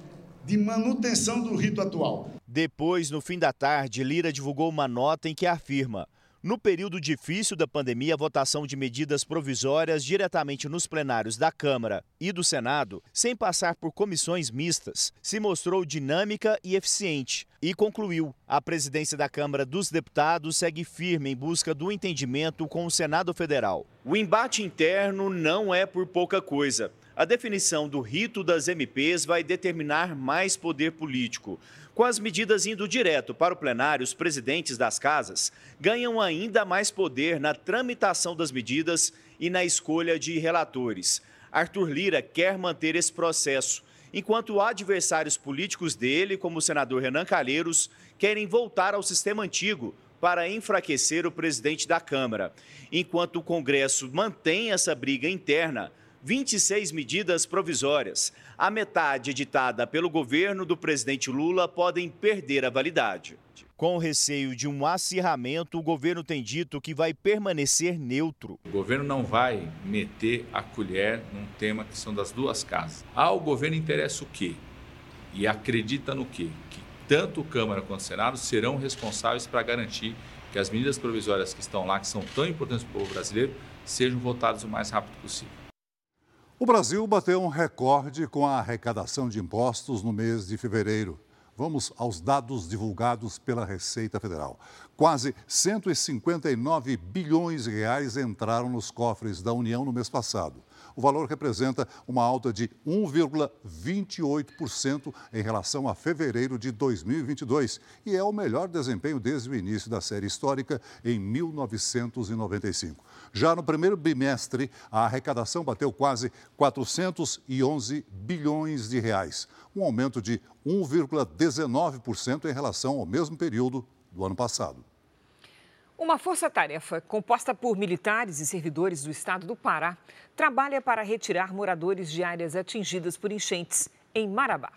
de manutenção do rito atual. Depois, no fim da tarde, Lira divulgou uma nota em que afirma: No período difícil da pandemia, a votação de medidas provisórias diretamente nos plenários da Câmara e do Senado, sem passar por comissões mistas, se mostrou dinâmica e eficiente. E concluiu: a presidência da Câmara dos Deputados segue firme em busca do entendimento com o Senado Federal. O embate interno não é por pouca coisa. A definição do rito das MPs vai determinar mais poder político. Com as medidas indo direto para o plenário, os presidentes das casas ganham ainda mais poder na tramitação das medidas e na escolha de relatores. Arthur Lira quer manter esse processo, enquanto adversários políticos dele, como o senador Renan Calheiros, querem voltar ao sistema antigo para enfraquecer o presidente da Câmara. Enquanto o Congresso mantém essa briga interna, 26 medidas provisórias, a metade editada pelo governo do presidente Lula, podem perder a validade. Com o receio de um acirramento, o governo tem dito que vai permanecer neutro. O governo não vai meter a colher num tema que são das duas casas. Ao governo interessa o quê? E acredita no quê? Que tanto Câmara quanto Senado serão responsáveis para garantir que as medidas provisórias que estão lá, que são tão importantes para o povo brasileiro, sejam votadas o mais rápido possível. O Brasil bateu um recorde com a arrecadação de impostos no mês de fevereiro. Vamos aos dados divulgados pela Receita Federal. Quase 159 bilhões de reais entraram nos cofres da União no mês passado. O valor representa uma alta de 1,28% em relação a fevereiro de 2022 e é o melhor desempenho desde o início da série histórica em 1995. Já no primeiro bimestre, a arrecadação bateu quase 411 bilhões de reais, um aumento de 1,19% em relação ao mesmo período do ano passado. Uma força-tarefa composta por militares e servidores do estado do Pará trabalha para retirar moradores de áreas atingidas por enchentes em Marabá.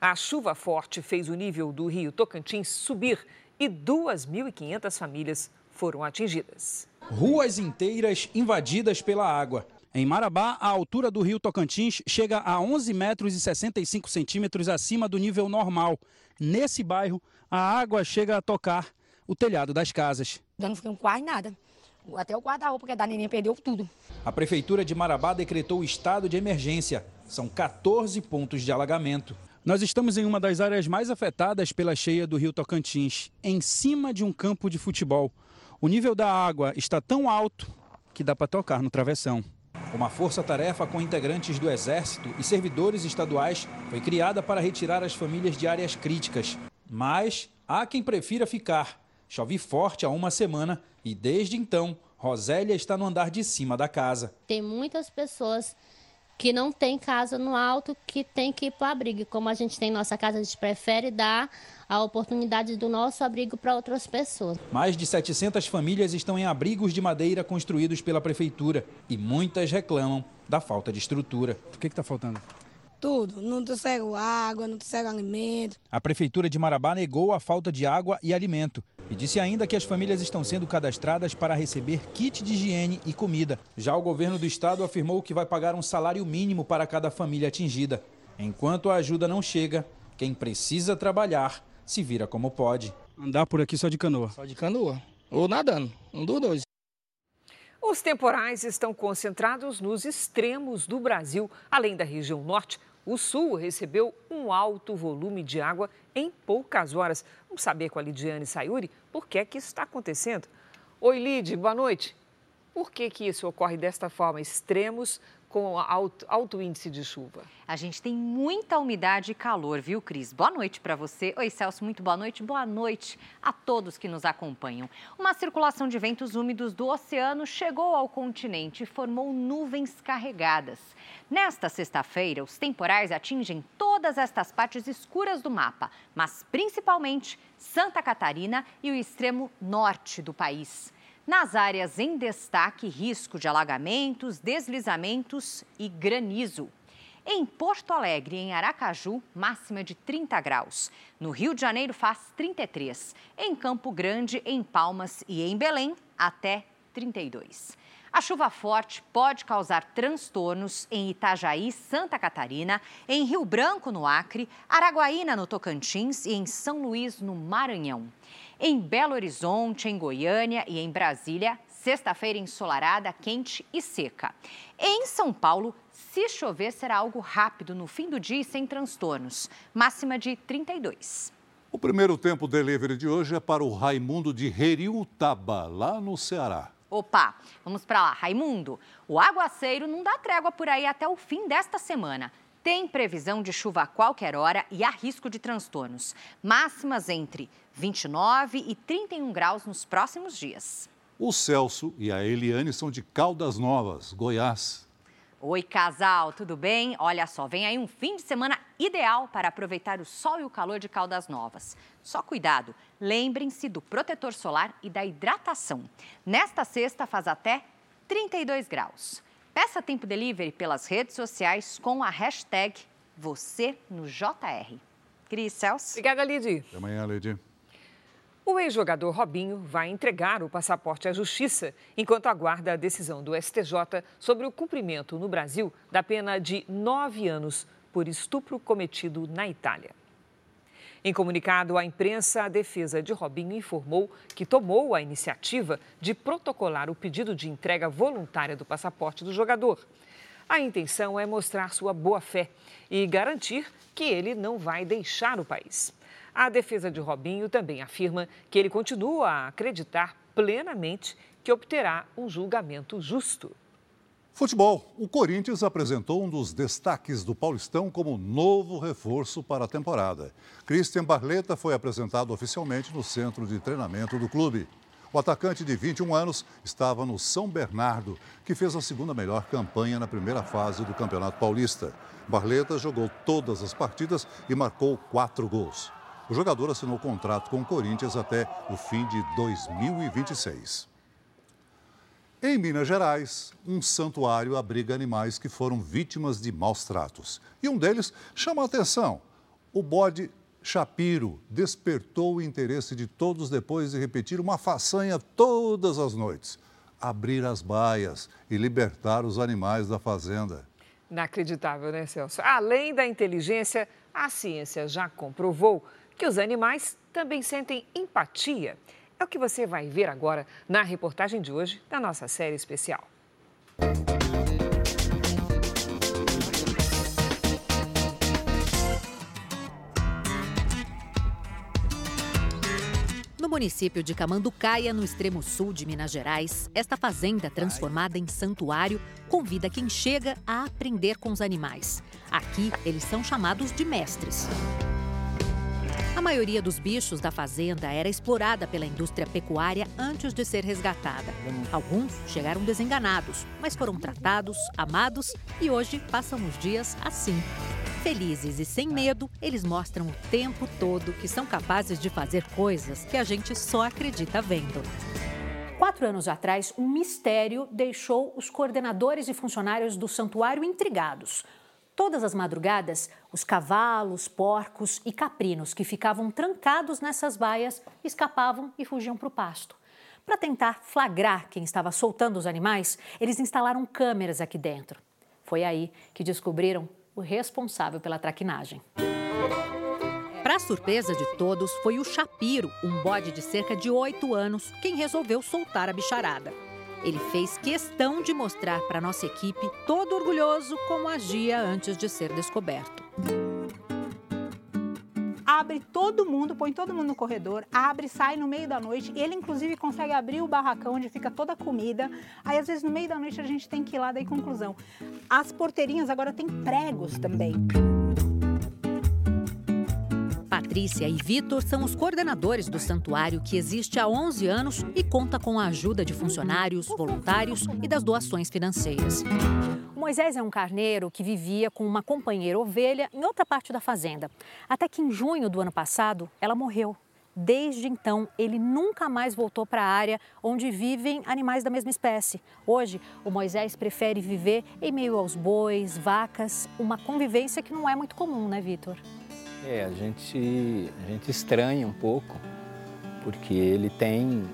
A chuva forte fez o nível do rio Tocantins subir e 2.500 famílias foram atingidas. Ruas inteiras invadidas pela água. Em Marabá, a altura do rio Tocantins chega a 11 metros e 65 centímetros acima do nível normal. Nesse bairro, a água chega a tocar o telhado das casas. Não ficou quase nada. Até o guarda-roupa que a da neném perdeu tudo. A Prefeitura de Marabá decretou o estado de emergência. São 14 pontos de alagamento. Nós estamos em uma das áreas mais afetadas pela cheia do rio Tocantins, em cima de um campo de futebol. O nível da água está tão alto que dá para tocar no travessão. Uma força-tarefa com integrantes do Exército e servidores estaduais foi criada para retirar as famílias de áreas críticas. Mas há quem prefira ficar Chove forte há uma semana e desde então Rosélia está no andar de cima da casa. Tem muitas pessoas que não tem casa no alto, que tem que ir para o abrigo. Como a gente tem nossa casa, a gente prefere dar a oportunidade do nosso abrigo para outras pessoas. Mais de 700 famílias estão em abrigos de madeira construídos pela prefeitura e muitas reclamam da falta de estrutura. O que está faltando? Tudo. Não trouxeram água, não trouxeram alimento. A Prefeitura de Marabá negou a falta de água e alimento e disse ainda que as famílias estão sendo cadastradas para receber kit de higiene e comida. Já o governo do estado afirmou que vai pagar um salário mínimo para cada família atingida. Enquanto a ajuda não chega, quem precisa trabalhar se vira como pode. Andar por aqui só de canoa? Só de canoa. Ou nadando. Um dos dois. Os temporais estão concentrados nos extremos do Brasil, além da região norte. O sul recebeu um alto volume de água em poucas horas. Vamos saber com a Lidiane Sayuri por que, é que isso está acontecendo. Oi, Lid, boa noite. Por que, que isso ocorre desta forma? Extremos com alto, alto, índice de chuva. A gente tem muita umidade e calor, viu, Cris? Boa noite para você. Oi, Celso, muito boa noite. Boa noite a todos que nos acompanham. Uma circulação de ventos úmidos do oceano chegou ao continente e formou nuvens carregadas. Nesta sexta-feira, os temporais atingem todas estas partes escuras do mapa, mas principalmente Santa Catarina e o extremo norte do país. Nas áreas em destaque, risco de alagamentos, deslizamentos e granizo. Em Porto Alegre em Aracaju, máxima de 30 graus. No Rio de Janeiro faz 33. Em Campo Grande, em Palmas e em Belém, até 32. A chuva forte pode causar transtornos em Itajaí, Santa Catarina, em Rio Branco, no Acre, Araguaína, no Tocantins e em São Luís, no Maranhão. Em Belo Horizonte, em Goiânia e em Brasília, sexta-feira ensolarada, quente e seca. Em São Paulo, se chover, será algo rápido no fim do dia e sem transtornos. Máxima de 32. O primeiro tempo delivery de hoje é para o Raimundo de Heriutaba, lá no Ceará. Opa, vamos para lá. Raimundo, o aguaceiro não dá trégua por aí até o fim desta semana. Tem previsão de chuva a qualquer hora e há risco de transtornos. Máximas entre 29 e 31 graus nos próximos dias. O Celso e a Eliane são de Caldas Novas, Goiás. Oi, casal, tudo bem? Olha só, vem aí um fim de semana ideal para aproveitar o sol e o calor de Caldas Novas. Só cuidado, lembrem-se do protetor solar e da hidratação. Nesta sexta faz até 32 graus. Peça tempo delivery pelas redes sociais com a hashtag você no JR. Cris Celso. Obrigada, Lidy. Até amanhã, Lidy. O ex-jogador Robinho vai entregar o passaporte à Justiça enquanto aguarda a decisão do STJ sobre o cumprimento no Brasil da pena de nove anos por estupro cometido na Itália. Em comunicado à imprensa, a defesa de Robinho informou que tomou a iniciativa de protocolar o pedido de entrega voluntária do passaporte do jogador. A intenção é mostrar sua boa-fé e garantir que ele não vai deixar o país. A defesa de Robinho também afirma que ele continua a acreditar plenamente que obterá um julgamento justo. Futebol. O Corinthians apresentou um dos destaques do Paulistão como novo reforço para a temporada. Christian Barleta foi apresentado oficialmente no centro de treinamento do clube. O atacante de 21 anos estava no São Bernardo, que fez a segunda melhor campanha na primeira fase do Campeonato Paulista. Barleta jogou todas as partidas e marcou quatro gols. O jogador assinou contrato com o Corinthians até o fim de 2026. Em Minas Gerais, um santuário abriga animais que foram vítimas de maus tratos. E um deles chama a atenção. O bode Chapiro despertou o interesse de todos depois de repetir uma façanha todas as noites: abrir as baias e libertar os animais da fazenda. Inacreditável, né, Celso? Além da inteligência, a ciência já comprovou que os animais também sentem empatia é o que você vai ver agora na reportagem de hoje da nossa série especial. No município de Camanducaia, no extremo sul de Minas Gerais, esta fazenda transformada em santuário convida quem chega a aprender com os animais. Aqui, eles são chamados de mestres. A maioria dos bichos da fazenda era explorada pela indústria pecuária antes de ser resgatada. Alguns chegaram desenganados, mas foram tratados, amados e hoje passam os dias assim. Felizes e sem medo, eles mostram o tempo todo que são capazes de fazer coisas que a gente só acredita vendo. Quatro anos atrás, um mistério deixou os coordenadores e funcionários do santuário intrigados. Todas as madrugadas, os cavalos, porcos e caprinos que ficavam trancados nessas baias escapavam e fugiam para o pasto. Para tentar flagrar quem estava soltando os animais, eles instalaram câmeras aqui dentro. Foi aí que descobriram o responsável pela traquinagem. Para surpresa de todos, foi o Chapiro, um bode de cerca de oito anos, quem resolveu soltar a bicharada. Ele fez questão de mostrar para nossa equipe, todo orgulhoso, como agia antes de ser descoberto. Abre todo mundo, põe todo mundo no corredor, abre, sai no meio da noite. Ele, inclusive, consegue abrir o barracão onde fica toda a comida. Aí, às vezes, no meio da noite, a gente tem que ir lá, daí conclusão. As porteirinhas agora têm pregos também. Patrícia e Vitor são os coordenadores do santuário que existe há 11 anos e conta com a ajuda de funcionários, voluntários e das doações financeiras. Moisés é um carneiro que vivia com uma companheira ovelha em outra parte da fazenda. Até que em junho do ano passado, ela morreu. Desde então, ele nunca mais voltou para a área onde vivem animais da mesma espécie. Hoje, o Moisés prefere viver em meio aos bois, vacas, uma convivência que não é muito comum, né, Vitor? É, a gente, a gente estranha um pouco, porque ele tem,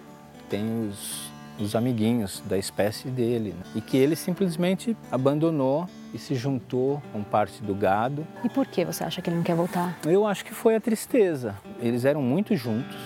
tem os, os amiguinhos da espécie dele, né? e que ele simplesmente abandonou e se juntou com parte do gado. E por que você acha que ele não quer voltar? Eu acho que foi a tristeza. Eles eram muito juntos.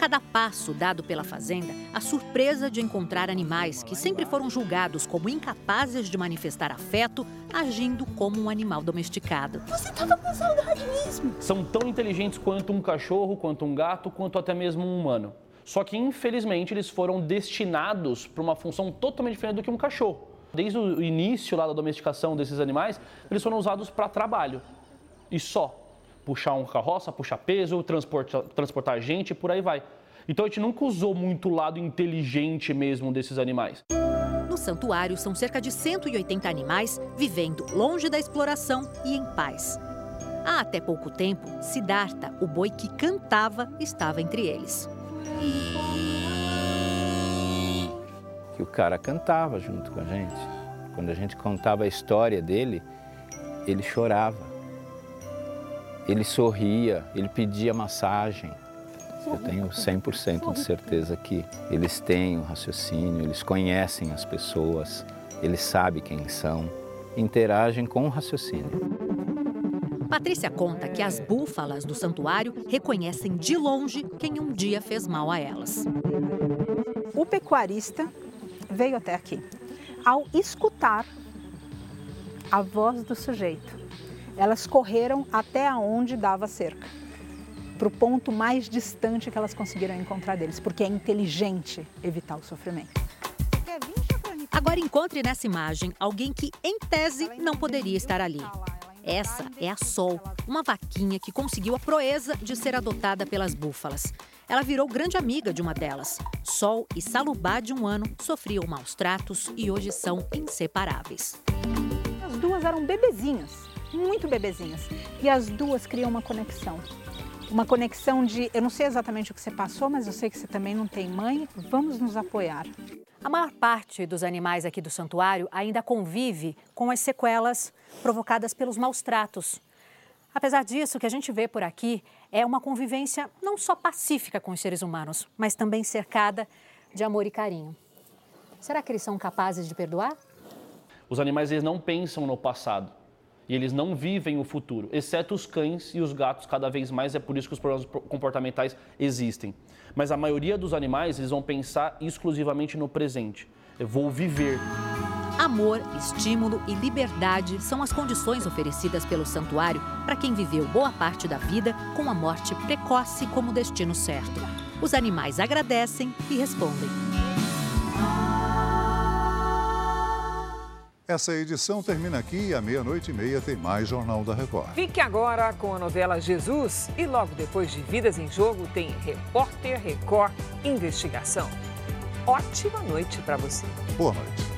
Cada passo dado pela fazenda, a surpresa de encontrar animais que sempre foram julgados como incapazes de manifestar afeto, agindo como um animal domesticado. Você tava com saudade mesmo? São tão inteligentes quanto um cachorro, quanto um gato, quanto até mesmo um humano. Só que, infelizmente, eles foram destinados para uma função totalmente diferente do que um cachorro. Desde o início lá da domesticação desses animais, eles foram usados para trabalho. E só puxar um carroça, puxar peso, transportar, transportar gente e por aí vai. Então a gente nunca usou muito o lado inteligente mesmo desses animais. No santuário são cerca de 180 animais vivendo longe da exploração e em paz. Há até pouco tempo, Siddhartha, o boi que cantava, estava entre eles. Que o cara cantava junto com a gente. Quando a gente contava a história dele, ele chorava ele sorria, ele pedia massagem. Eu tenho 100% de certeza que eles têm o raciocínio, eles conhecem as pessoas, eles sabem quem são, interagem com o raciocínio. Patrícia conta que as búfalas do santuário reconhecem de longe quem um dia fez mal a elas. O pecuarista veio até aqui. Ao escutar a voz do sujeito, elas correram até onde dava cerca, para o ponto mais distante que elas conseguiram encontrar deles, porque é inteligente evitar o sofrimento. Agora encontre nessa imagem alguém que, em tese, não poderia estar ali. Essa é a Sol, uma vaquinha que conseguiu a proeza de ser adotada pelas búfalas. Ela virou grande amiga de uma delas. Sol e Salubá, de um ano, sofriam maus tratos e hoje são inseparáveis. As duas eram bebezinhas muito bebezinhas. E as duas criam uma conexão. Uma conexão de, eu não sei exatamente o que você passou, mas eu sei que você também não tem mãe, vamos nos apoiar. A maior parte dos animais aqui do santuário ainda convive com as sequelas provocadas pelos maus tratos. Apesar disso, o que a gente vê por aqui é uma convivência não só pacífica com os seres humanos, mas também cercada de amor e carinho. Será que eles são capazes de perdoar? Os animais eles não pensam no passado e eles não vivem o futuro, exceto os cães e os gatos cada vez mais, é por isso que os problemas comportamentais existem. Mas a maioria dos animais, eles vão pensar exclusivamente no presente. Eu vou viver. Amor, estímulo e liberdade são as condições oferecidas pelo santuário para quem viveu boa parte da vida com a morte precoce como destino certo. Os animais agradecem e respondem. Essa edição termina aqui e à meia-noite e meia tem mais Jornal da Record. Fique agora com a novela Jesus e logo depois de Vidas em Jogo tem Repórter Record Investigação. Ótima noite para você. Boa noite.